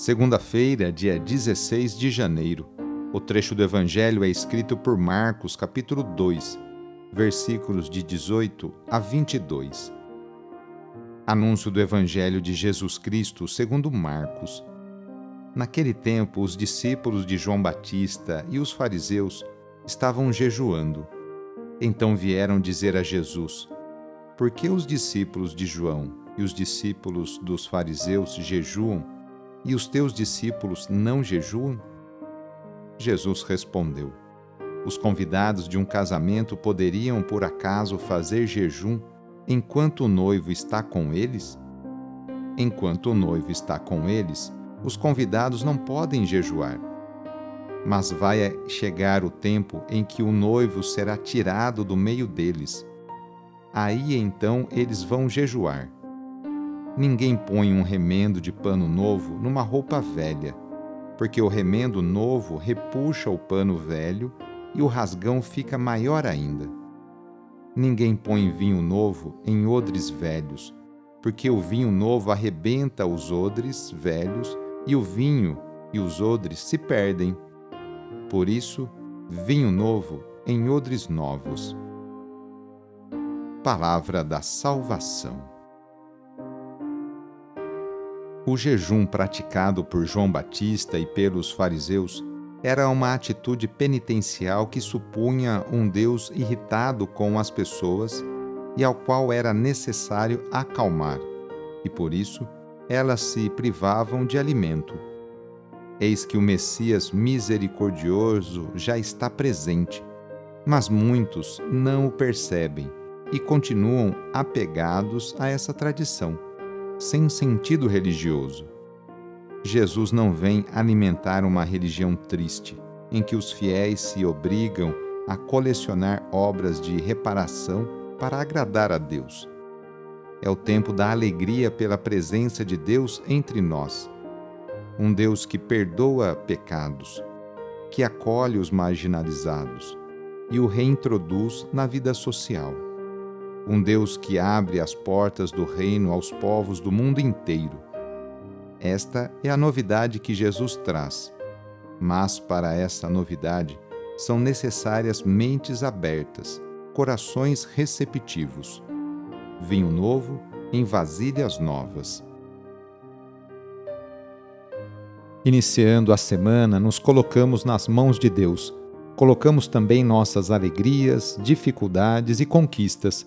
Segunda-feira, dia 16 de janeiro. O trecho do Evangelho é escrito por Marcos, capítulo 2, versículos de 18 a 22. Anúncio do Evangelho de Jesus Cristo segundo Marcos. Naquele tempo, os discípulos de João Batista e os fariseus estavam jejuando. Então vieram dizer a Jesus: Por que os discípulos de João e os discípulos dos fariseus jejuam? E os teus discípulos não jejuam? Jesus respondeu: Os convidados de um casamento poderiam, por acaso, fazer jejum enquanto o noivo está com eles? Enquanto o noivo está com eles, os convidados não podem jejuar. Mas vai chegar o tempo em que o noivo será tirado do meio deles. Aí então eles vão jejuar Ninguém põe um remendo de pano novo numa roupa velha, porque o remendo novo repuxa o pano velho e o rasgão fica maior ainda. Ninguém põe vinho novo em odres velhos, porque o vinho novo arrebenta os odres velhos e o vinho e os odres se perdem. Por isso, vinho novo em odres novos. Palavra da Salvação. O jejum praticado por João Batista e pelos fariseus era uma atitude penitencial que supunha um Deus irritado com as pessoas e ao qual era necessário acalmar, e por isso elas se privavam de alimento. Eis que o Messias misericordioso já está presente, mas muitos não o percebem e continuam apegados a essa tradição sem sentido religioso. Jesus não vem alimentar uma religião triste, em que os fiéis se obrigam a colecionar obras de reparação para agradar a Deus. É o tempo da alegria pela presença de Deus entre nós. Um Deus que perdoa pecados, que acolhe os marginalizados e o reintroduz na vida social um Deus que abre as portas do reino aos povos do mundo inteiro. Esta é a novidade que Jesus traz. Mas para essa novidade são necessárias mentes abertas, corações receptivos. Vinho novo em vasilhas novas. Iniciando a semana, nos colocamos nas mãos de Deus. Colocamos também nossas alegrias, dificuldades e conquistas